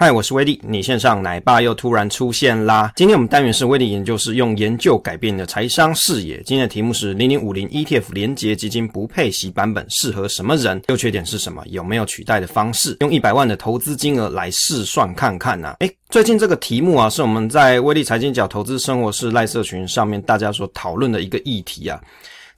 嗨，我是威力，你线上奶爸又突然出现啦！今天我们单元是威力研究室用研究改变你的财商视野。今天的题目是零零五零 ETF 连接基金不配息版本适合什么人？优缺点是什么？有没有取代的方式？用一百万的投资金额来试算看看呐、啊！诶，最近这个题目啊，是我们在威力财经角投资生活室赖社群上面大家所讨论的一个议题啊。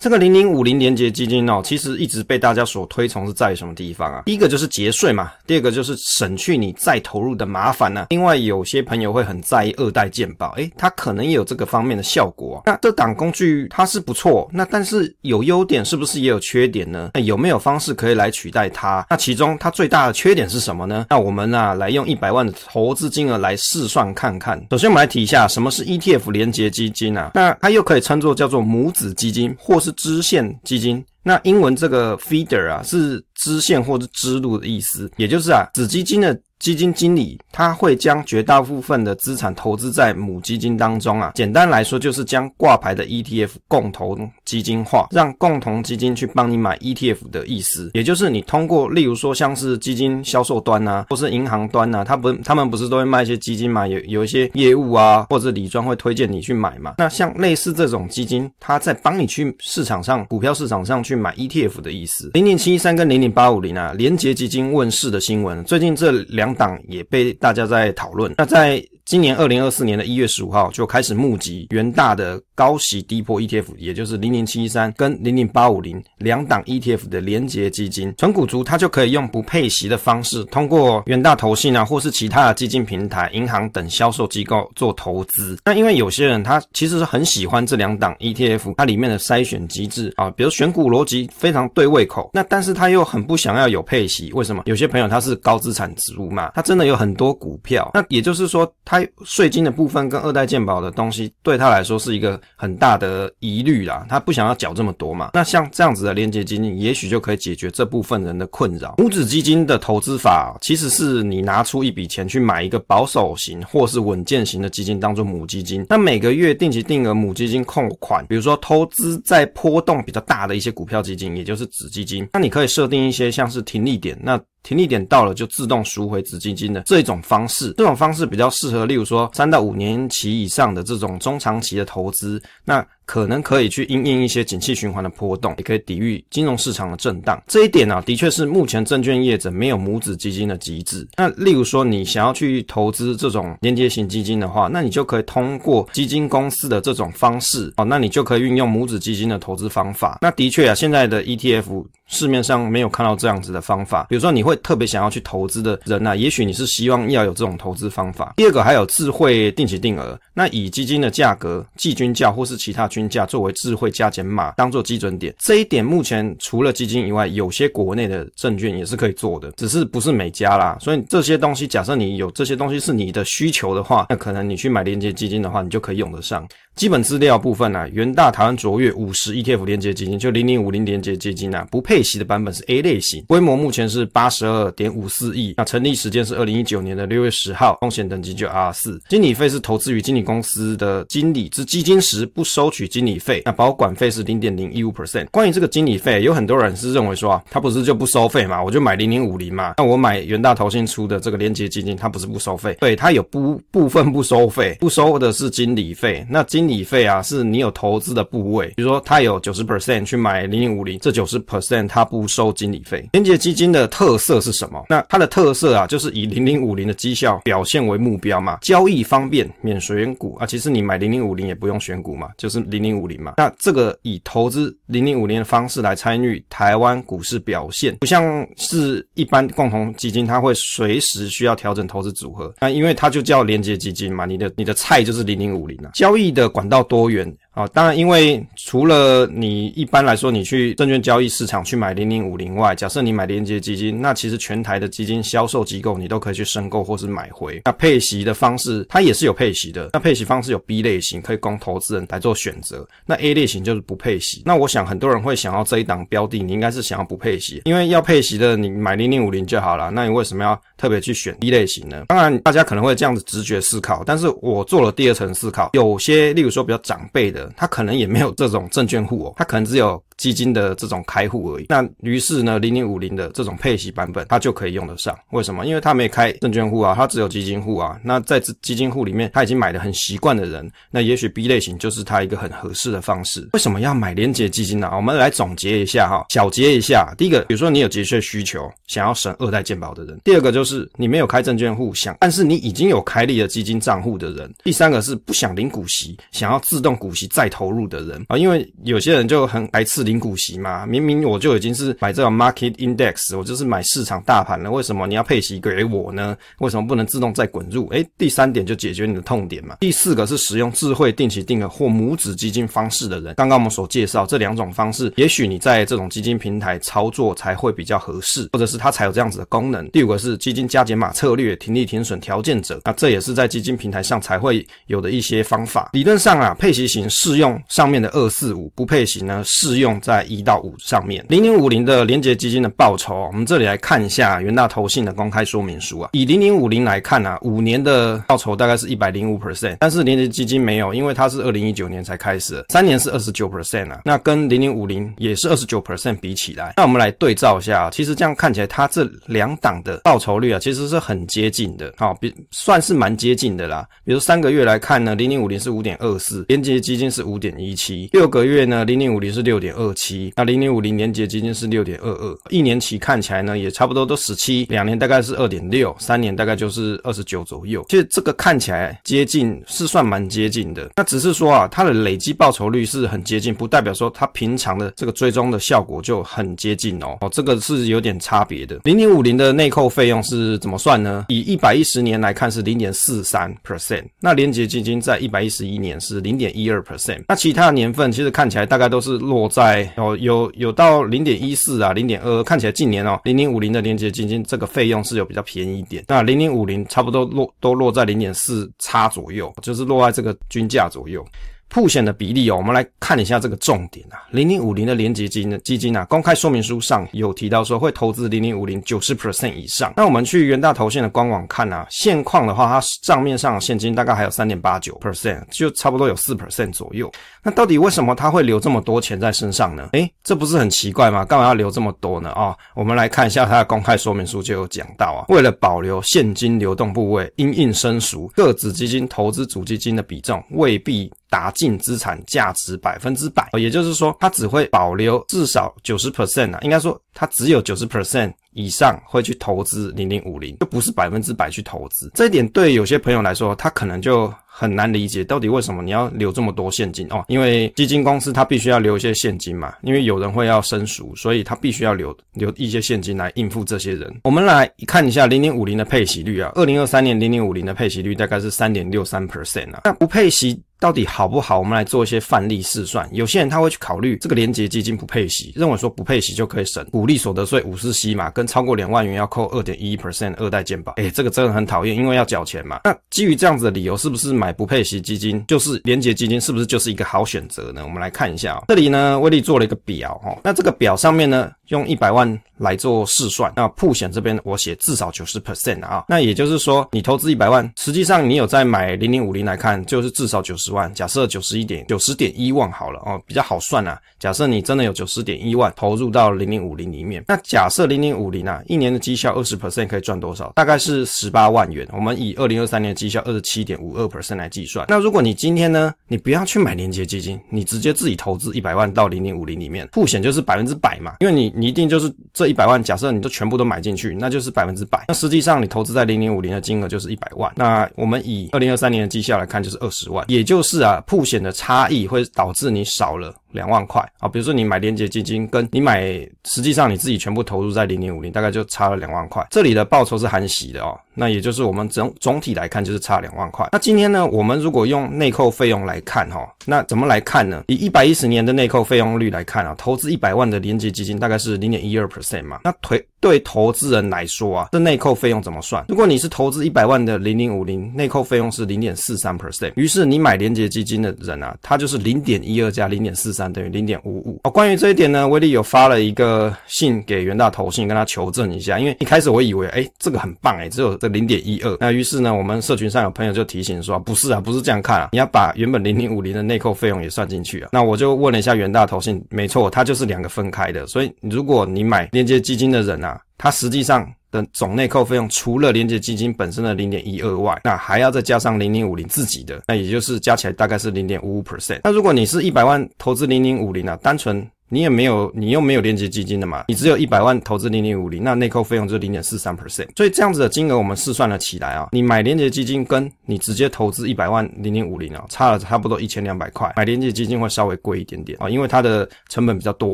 这个零零五零连结基金哦，其实一直被大家所推崇是在什么地方啊？第一个就是节税嘛，第二个就是省去你再投入的麻烦呢、啊。另外，有些朋友会很在意二代健保，诶，它可能也有这个方面的效果、啊。那这档工具它是不错，那但是有优点是不是也有缺点呢？那有没有方式可以来取代它？那其中它最大的缺点是什么呢？那我们啊来用一百万的投资金额来试算看看。首先，我们来提一下什么是 ETF 连结基金啊？那它又可以称作叫做母子基金，或是支线基金，那英文这个 feeder 啊是支线或者支路的意思，也就是啊子基金的。基金经理他会将绝大部分的资产投资在母基金当中啊，简单来说就是将挂牌的 ETF 共同基金化，让共同基金去帮你买 ETF 的意思。也就是你通过，例如说像是基金销售端、啊，或是银行端、啊，他不他们不是都会卖一些基金嘛？有有一些业务啊，或者理专会推荐你去买嘛。那像类似这种基金，他在帮你去市场上股票市场上去买 ETF 的意思。零零七一三跟零零八五零啊，连结基金问世的新闻，最近这两。党也被大家在讨论。那在今年二零二四年的一月十五号就开始募集元大的高息低波 ETF，也就是零零七一三跟零零八五零两档 ETF 的连结基金，存股族他就可以用不配息的方式，通过远大投信啊，或是其他的基金平台、银行等销售机构做投资。那因为有些人他其实是很喜欢这两档 ETF，它里面的筛选机制啊，比如选股逻辑非常对胃口。那但是他又很不想要有配息，为什么？有些朋友他是高资产植入嘛，他真的有很多股票，那也就是说他。税金的部分跟二代健保的东西对他来说是一个很大的疑虑啦，他不想要缴这么多嘛。那像这样子的连接基金，也许就可以解决这部分人的困扰。母子基金的投资法其实是你拿出一笔钱去买一个保守型或是稳健型的基金当做母基金，那每个月定期定额母基金控款，比如说投资在波动比较大的一些股票基金，也就是子基金，那你可以设定一些像是停利点，那。停利点到了就自动赎回子基金的这一种方式，这种方式比较适合，例如说三到五年期以上的这种中长期的投资，那。可能可以去因应一些景气循环的波动，也可以抵御金融市场的震荡。这一点呢、的确是目前证券业者没有母子基金的机制。那例如说，你想要去投资这种连接型基金的话，那你就可以通过基金公司的这种方式哦，那你就可以运用母子基金的投资方法。那的确啊，现在的 ETF 市面上没有看到这样子的方法。比如说，你会特别想要去投资的人呢、啊，也许你是希望要有这种投资方法。第二个还有智慧定期定额，那以基金的价格、季均价或是其他均价作为智慧加减码当做基准点，这一点目前除了基金以外，有些国内的证券也是可以做的，只是不是每家啦。所以这些东西，假设你有这些东西是你的需求的话，那可能你去买连接基金的话，你就可以用得上。基本资料部分啊，元大台湾卓越五十 ETF 连接基金就零零五零连接基金啊，不配息的版本是 A 类型，规模目前是八十二点五四亿，那成立时间是二零一九年的六月十号，风险等级就 R 四，经理费是投资于经理公司的经理之基金时不收取取经理费，那保管费是零点零一五 percent。关于这个经理费，有很多人是认为说啊，他不是就不收费嘛，我就买零零五零嘛，那我买元大投信出的这个连结基金，它不是不收费，对，它有部部分不收费，不收的是经理费，那经理费啊是。你有投资的部位，比如说他有九十 percent 去买零零五零，这九十 percent 他不收经理费。连结基金的特色是什么？那它的特色啊，就是以零零五零的绩效表现为目标嘛，交易方便，免选股啊。其实你买零零五零也不用选股嘛，就是零零五零嘛。那这个以投资零零五零的方式来参与台湾股市表现，不像是一般共同基金，它会随时需要调整投资组合。那因为它就叫连结基金嘛，你的你的菜就是零零五零啊，交易的管道多元。啊，当然，因为除了你一般来说，你去证券交易市场去买零零五零外，假设你买连接基金，那其实全台的基金销售机构你都可以去申购或是买回。那配息的方式，它也是有配息的。那配息方式有 B 类型，可以供投资人来做选择。那 A 类型就是不配息。那我想很多人会想要这一档标的，你应该是想要不配息，因为要配息的你买零零五零就好了。那你为什么要特别去选 B 类型呢？当然，大家可能会这样子直觉思考，但是我做了第二层思考，有些例如说比较长辈的。他可能也没有这种证券户哦，他可能只有基金的这种开户而已。那于是呢，零零五零的这种配息版本，它就可以用得上。为什么？因为它没开证券户啊，它只有基金户啊。那在这基金户里面，他已经买的很习惯的人，那也许 B 类型就是他一个很合适的方式。为什么要买连结基金呢？我们来总结一下哈，小结一下。第一个，比如说你有节税需求，想要省二代健保的人；第二个就是你没有开证券户，想但是你已经有开立了基金账户的人；第三个是不想领股息，想要自动股息再投入的人啊。因为有些人就很排斥领股息嘛，明明我就已经是买这种 market index，我就是买市场大盘了，为什么你要配息给我呢？为什么不能自动再滚入？诶，第三点就解决你的痛点嘛。第四个是使用智慧定期定额或母子基金方式的人，刚刚我们所介绍这两种方式，也许你在这种基金平台操作才会比较合适，或者是它才有这样子的功能。第五个是基金加减码策略、停利停损条件者，那这也是在基金平台上才会有的一些方法。理论上啊，配息型适用上面的二四五，不配息呢适用在一到五上面。零零五零的连结基金的报酬，我们这里来看一下元大投信的公开说明书啊。以零零五零来看啊，五年的报酬大概是一百零五 percent，但是连结基金没有，因为它是二零一九年才开始，三年是二十九 percent 啊。那跟零零五零也是二十九 percent 比起来，那我们来对照一下，其实这样看起来，它这两档的报酬率啊，其实是很接近的，好，比算是蛮接近的啦。比如三个月来看呢，零零五零是五点二四，连结基金是五点一七，六个月呢，零零五零是六点二七，那零零五零年结基金是六点二二，一年期看起来呢，也差不多都十七，两年大概是二点六，三年大概就是二十九左右。其实这个看起来接近，是算蛮接近的。那只是说啊，它的累计报酬率是很接近，不代表说它平常的这个追踪的效果就很接近哦。哦，这个是有点差别的。零零五零的内扣费用是怎么算呢？以一百一十年来看是零点四三 percent，那连结基金在一百一十一年是零点一二 percent，那其他的年份其实看起来大概都是落在哦，有有到零点一四啊，零点二，看起来近年哦，零零五零的连接基金这个费用是有比较便宜一点，那零零五零差不多落都落在零点四差左右，就是落在这个均价左右。曝险的比例哦，我们来看一下这个重点啊。零零五零的连结基金的基金啊，公开说明书上有提到说会投资零零五零九十 percent 以上。那我们去元大投信的官网看啊，现况的话，它账面上的现金大概还有三点八九 percent，就差不多有四 percent 左右。那到底为什么他会留这么多钱在身上呢？诶，这不是很奇怪吗？干嘛要留这么多呢？啊、哦，我们来看一下它的公开说明书就有讲到啊，为了保留现金流动部位，因应生熟，各子基金投资主基金的比重未必达净资产价值百分之百，也就是说，它只会保留至少九十 percent 啊，应该说它只有九十 percent 以上会去投资零零五零，就不是百分之百去投资。这一点对有些朋友来说，他可能就很难理解，到底为什么你要留这么多现金哦？因为基金公司它必须要留一些现金嘛，因为有人会要生赎，所以它必须要留留一些现金来应付这些人。我们来看一下零零五零的配息率啊，二零二三年零零五零的配息率大概是三点六三 percent 啊，那不配息。到底好不好？我们来做一些范例试算。有些人他会去考虑这个连结基金不配息，认为说不配息就可以省股利所得税五十息嘛，跟超过两万元要扣二点一 percent 二代健保。诶，这个真的很讨厌，因为要缴钱嘛。那基于这样子的理由，是不是买不配息基金就是连结基金，是不是就是一个好选择呢？我们来看一下啊，这里呢，威力做了一个表哦。那这个表上面呢，用一百万来做试算。那曝险这边我写至少九十 percent 啊。那也就是说，你投资一百万，实际上你有在买零零五零来看，就是至少九十。万，假设九十一点九十点一万好了哦，比较好算啊。假设你真的有九十点一万投入到零零五零里面，那假设零零五零啊，一年的绩效二十 percent 可以赚多少？大概是十八万元。我们以二零二三年的绩效二十七点五二 percent 来计算。那如果你今天呢，你不要去买连结基金，你直接自己投资一百万到零零五零里面，曝险就是百分之百嘛，因为你你一定就是这一百万，假设你都全部都买进去，那就是百分之百。那实际上你投资在零零五零的金额就是一百万。那我们以二零二三年的绩效来看，就是二十万，也就。是啊，铺险的差异会导致你少了两万块啊。比如说你买连结基金，跟你买实际上你自己全部投入在零零五零，大概就差了两万块。这里的报酬是含息的哦，那也就是我们总总体来看就是差两万块。那今天呢，我们如果用内扣费用来看哈，那怎么来看呢？以一百一十年的内扣费用率来看啊，投资一百万的连结基金大概是零点一二 percent 嘛。那推对投资人来说啊，这内扣费用怎么算？如果你是投资一百万的零零五零，内扣费用是零点四三 percent，于是你买连结基金的人啊，他就是零点一二加零点四三等于零点五五。啊，关于这一点呢，威力有发了一个信给元大头信，跟他求证一下。因为一开始我以为，哎，这个很棒，哎，只有这零点一二。那于是呢，我们社群上有朋友就提醒说，不是啊，不是这样看啊，你要把原本零零五零的内扣费用也算进去啊。那我就问了一下元大头信，没错，它就是两个分开的。所以如果你买链接基金的人啊，它实际上。的总内扣费用除了连接基金本身的零点一二外，那还要再加上零零五零自己的，那也就是加起来大概是零点五五 percent。那如果你是一百万投资零零五零啊，单纯。你也没有，你又没有连结基金的嘛？你只有一百万投资零零五零，那内扣费用就是零点四三 percent。所以这样子的金额我们试算了起来啊，你买连结基金跟你直接投资一百万零零五零啊，差了差不多一千两百块。买连结基金会稍微贵一点点啊，因为它的成本比较多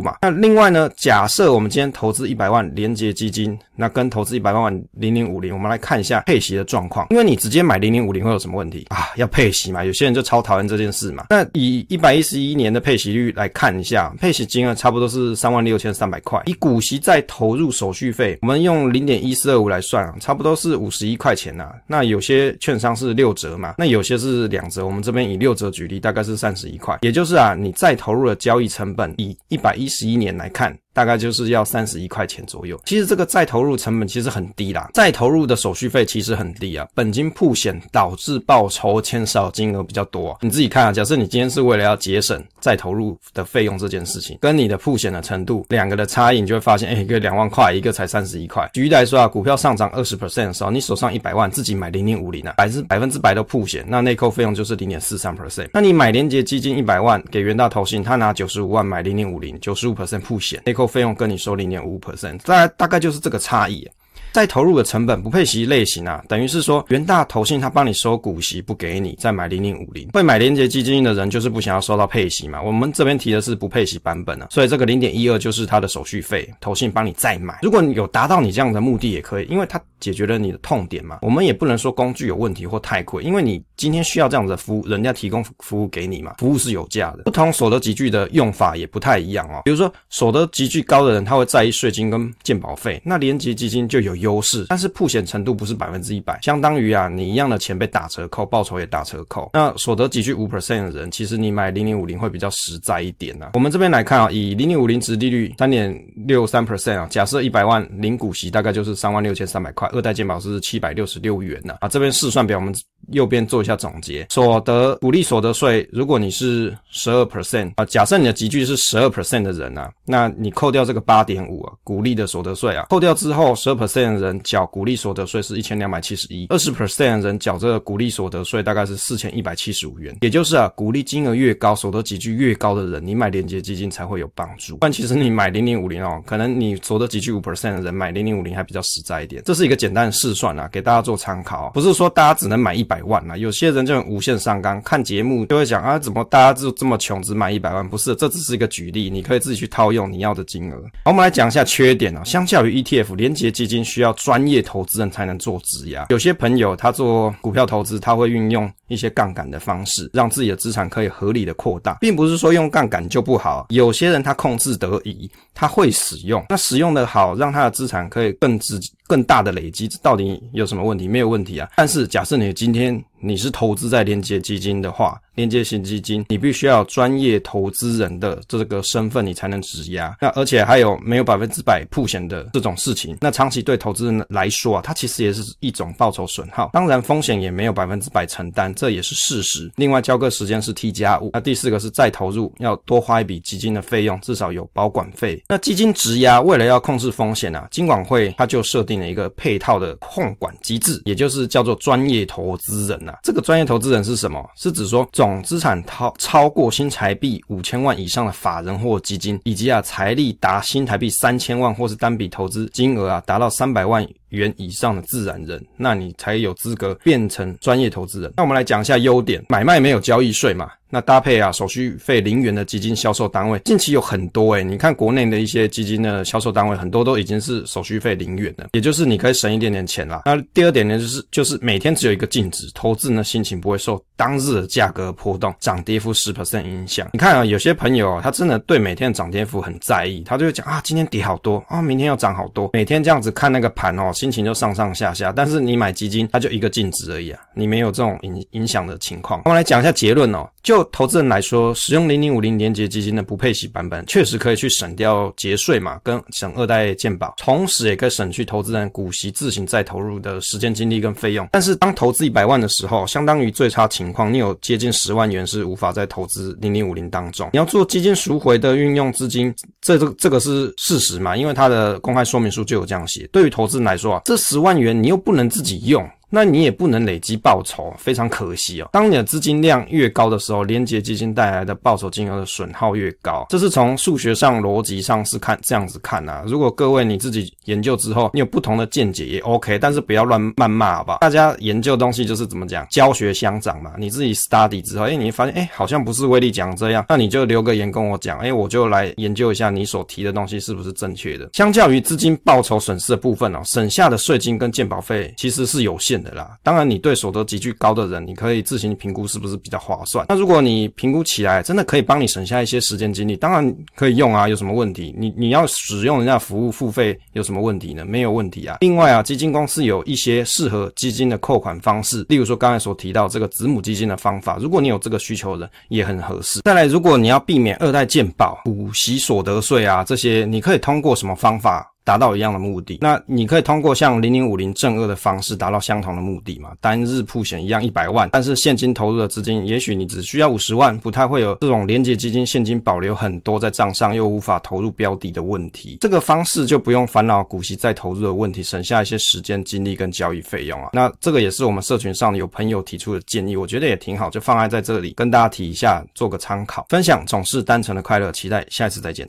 嘛。那另外呢，假设我们今天投资一百万连结基金，那跟投资一百万万零零五零，我们来看一下配息的状况。因为你直接买零零五零会有什么问题啊？要配息嘛？有些人就超讨厌这件事嘛。那以一百一十一年的配息率来看一下，配息金额差不多是。三万六千三百块，以股息再投入手续费，我们用零点一四二五来算啊，差不多是五十一块钱呐、那有些券商是六折嘛，那有些是两折。我们这边以六折举例，大概是三十一块。也就是啊，你再投入的交易成本，以一百一十一年来看。大概就是要三十一块钱左右。其实这个再投入成本其实很低啦，再投入的手续费其实很低啊。本金铺险导致报酬减少金额比较多啊。你自己看啊，假设你今天是为了要节省再投入的费用这件事情，跟你的铺险的程度两个的差异，你就会发现，哎，一个两万块，一个才三十一块。举例来说啊，股票上涨二十 percent 的时候，你手上一百万，自己买零零五零啊，百分之百分之百的曝险，那内扣费用就是零点四三 percent。那你买连结基金一百万给元大投信，他拿九十五万买零零五零，九十五 percent 铺险，内扣。费用跟你收零点五 percent，大大概就是这个差异。再投入的成本不配息类型啊，等于是说元大投信他帮你收股息不给你，再买零零五零。会买连结基金的人就是不想要收到配息嘛。我们这边提的是不配息版本啊，所以这个零点一二就是它的手续费，投信帮你再买。如果你有达到你这样的目的也可以，因为它解决了你的痛点嘛。我们也不能说工具有问题或太贵，因为你今天需要这样子的服务，人家提供服务给你嘛，服务是有价的。不同所得级距的用法也不太一样哦。比如说所得级距高的人，他会在意税金跟健保费，那连结基金就有优势，但是曝险程度不是百分之一百，相当于啊，你一样的钱被打折扣，报酬也打折扣。那所得几句五 percent 的人，其实你买零零五零会比较实在一点呢、啊。我们这边来看啊，以零零五零值利率三点六三 percent 啊，假设一百万零股息大概就是三万六千三百块，二代健保是七百六十六元呢。啊，这边试算表我们右边做一下总结，所得股利所得税，如果你是十二 percent 啊，假设你的集聚是十二 percent 的人啊，那你扣掉这个八点五啊，股利的所得税啊，扣掉之后十二 percent 的人缴股利。所得税是一千两百七十一，二十 percent 的人缴这个股利所得税大概是四千一百七十五元，也就是啊，股利金额越高，所得集聚越高的人，你买连结基金才会有帮助。但其实你买零零五零哦，可能你所得集聚五 percent 的人买零零五零还比较实在一点。这是一个简单的试算啊，给大家做参考。不是说大家只能买一百百万啊，有些人就很无限上纲，看节目就会讲啊，怎么大家就这么穷，只买一百万？不是，这只是一个举例，你可以自己去套用你要的金额。好，我们来讲一下缺点啊，相较于 ETF，连结基金需要专业投资人才能做。质押，有些朋友他做股票投资，他会运用一些杠杆的方式，让自己的资产可以合理的扩大，并不是说用杠杆就不好。有些人他控制得宜，他会使用，那使用的好，让他的资产可以更直更大的累积，到底有什么问题？没有问题啊。但是假设你今天你是投资在连结基金的话，连结型基金，你必须要专业投资人的这个身份，你才能质押。那而且还有没有百分之百曝险的这种事情？那长期对投资人来说啊，它其实也是一种报酬损耗。当然风险也没有百分之百承担，这也是事实。另外交割时间是 T 加五。那第四个是再投入要多花一笔基金的费用，至少有保管费。那基金质押为了要控制风险啊，金管会它就设定了一个配套的控管机制，也就是叫做专业投资人啊。这个专业投资人是什么？是指说总资产超超过新台币五千万以上的法人或基金，以及啊财力达新台币三千万或是单笔投资金额啊达到三百万元以上的自然人，那你才有资格变成专业投资人。那我们来讲一下优点：买卖没有交易税嘛。那搭配啊，手续费零元的基金销售单位，近期有很多诶、你看国内的一些基金的销售单位，很多都已经是手续费零元的，也就是你可以省一点点钱啦。那第二点呢，就是就是每天只有一个净值，投资呢心情不会受当日的价格波动、涨跌幅十 percent 影响。你看啊，有些朋友啊，他真的对每天的涨跌幅很在意，他就会讲啊，今天跌好多啊，明天要涨好多，每天这样子看那个盘哦，心情就上上下下。但是你买基金，它就一个净值而已啊，你没有这种影影响的情况。我们来讲一下结论哦。就投资人来说，使用零零五零连结基金的不配息版本，确实可以去省掉节税嘛，跟省二代健保，同时也可以省去投资人股息自行再投入的时间、精力跟费用。但是当投资一百万的时候，相当于最差情况，你有接近十万元是无法再投资零零五零当中。你要做基金赎回的运用资金，这这这个是事实嘛？因为它的公开说明书就有这样写。对于投资人来说啊，这十万元你又不能自己用。那你也不能累积报酬，非常可惜哦。当你的资金量越高的时候，连结基金带来的报酬金额的损耗越高，这是从数学上、逻辑上是看这样子看啊。如果各位你自己研究之后，你有不同的见解也 OK，但是不要乱谩骂，好不好？大家研究东西就是怎么讲，教学相长嘛。你自己 study 之后，哎，你发现哎，好像不是威利讲这样，那你就留个言跟我讲，哎，我就来研究一下你所提的东西是不是正确的。相较于资金报酬损失的部分哦，省下的税金跟健保费其实是有限的啦。当然，你对所得极具高的人，你可以自行评估是不是比较划算。那如果你评估起来真的可以帮你省下一些时间精力，当然可以用啊，有什么问题？你你要使用人家服务付费有什么问题呢？没有问题啊。另外啊，基金公司有一些适合基金的扣款方式，例如说刚才所提到这个子母基金的方法，如果你有这个需求的人也很合适。再来，如果你要避免二代健保、股息所得税啊这些，你可以通过什么方法？达到一样的目的，那你可以通过像零零五零正二的方式达到相同的目的嘛？单日铺险一样一百万，但是现金投入的资金，也许你只需要五十万，不太会有这种连结基金现金保留很多在账上又无法投入标的的问题。这个方式就不用烦恼股息再投入的问题，省下一些时间、精力跟交易费用啊。那这个也是我们社群上有朋友提出的建议，我觉得也挺好，就放在在这里跟大家提一下，做个参考。分享总是单纯的快乐，期待下一次再见。